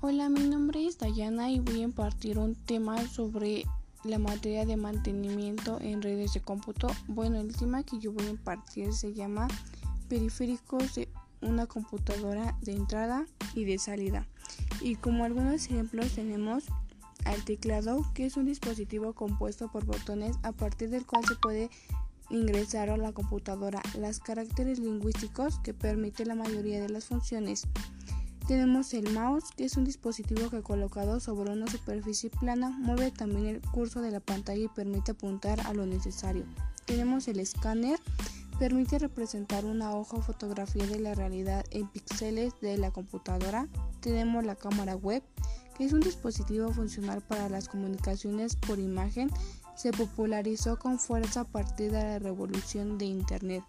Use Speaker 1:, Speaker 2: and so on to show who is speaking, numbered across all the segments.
Speaker 1: Hola, mi nombre es Dayana y voy a impartir un tema sobre la materia de mantenimiento en redes de cómputo. Bueno, el tema que yo voy a impartir se llama periféricos de una computadora de entrada y de salida. Y como algunos ejemplos tenemos al teclado, que es un dispositivo compuesto por botones a partir del cual se puede ingresar a la computadora las caracteres lingüísticos que permite la mayoría de las funciones. Tenemos el mouse, que es un dispositivo que colocado sobre una superficie plana mueve también el curso de la pantalla y permite apuntar a lo necesario. Tenemos el escáner, permite representar una hoja o fotografía de la realidad en píxeles de la computadora. Tenemos la cámara web, que es un dispositivo funcional para las comunicaciones por imagen. Se popularizó con fuerza a partir de la revolución de Internet.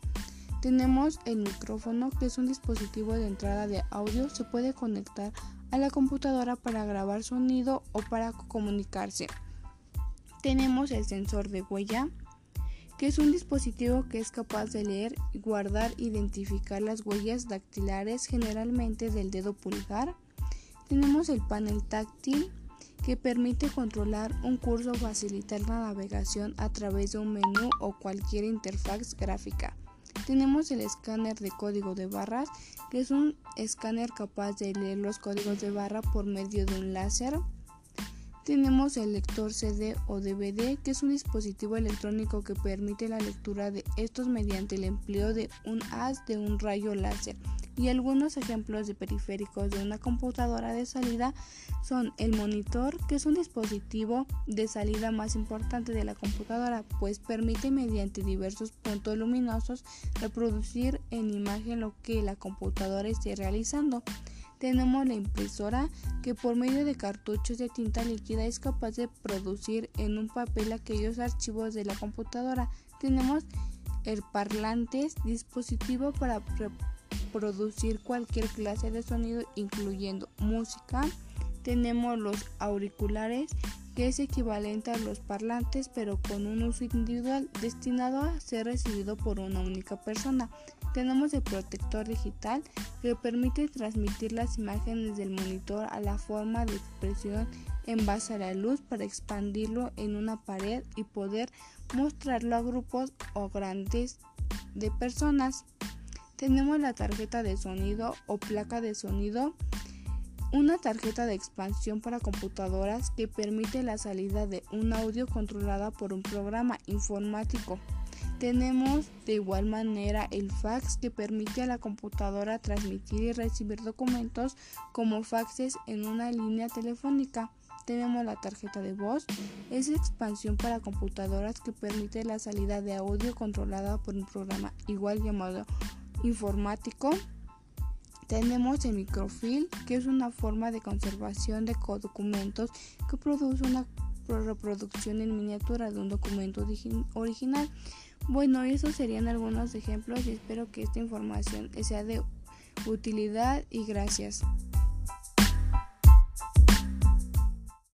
Speaker 1: Tenemos el micrófono, que es un dispositivo de entrada de audio, se puede conectar a la computadora para grabar sonido o para comunicarse. Tenemos el sensor de huella, que es un dispositivo que es capaz de leer, guardar identificar las huellas dactilares generalmente del dedo pulgar. Tenemos el panel táctil, que permite controlar un curso o facilitar la navegación a través de un menú o cualquier interfaz gráfica. Tenemos el escáner de código de barras, que es un escáner capaz de leer los códigos de barra por medio de un láser. Tenemos el lector CD o DVD, que es un dispositivo electrónico que permite la lectura de estos mediante el empleo de un haz de un rayo láser y algunos ejemplos de periféricos de una computadora de salida son el monitor, que es un dispositivo de salida más importante de la computadora, pues permite mediante diversos puntos luminosos reproducir en imagen lo que la computadora esté realizando. Tenemos la impresora que por medio de cartuchos de tinta líquida es capaz de producir en un papel aquellos archivos de la computadora. Tenemos el parlantes, dispositivo para producir cualquier clase de sonido incluyendo música. Tenemos los auriculares que es equivalente a los parlantes pero con un uso individual destinado a ser recibido por una única persona. Tenemos el protector digital que permite transmitir las imágenes del monitor a la forma de expresión en base a la luz para expandirlo en una pared y poder mostrarlo a grupos o grandes de personas. Tenemos la tarjeta de sonido o placa de sonido, una tarjeta de expansión para computadoras que permite la salida de un audio controlada por un programa informático. Tenemos de igual manera el fax que permite a la computadora transmitir y recibir documentos como faxes en una línea telefónica. Tenemos la tarjeta de voz, es expansión para computadoras que permite la salida de audio controlada por un programa igual llamado informático tenemos el microfilm, que es una forma de conservación de documentos que produce una reproducción en miniatura de un documento original. Bueno, esos serían algunos ejemplos y espero que esta información sea de utilidad y gracias.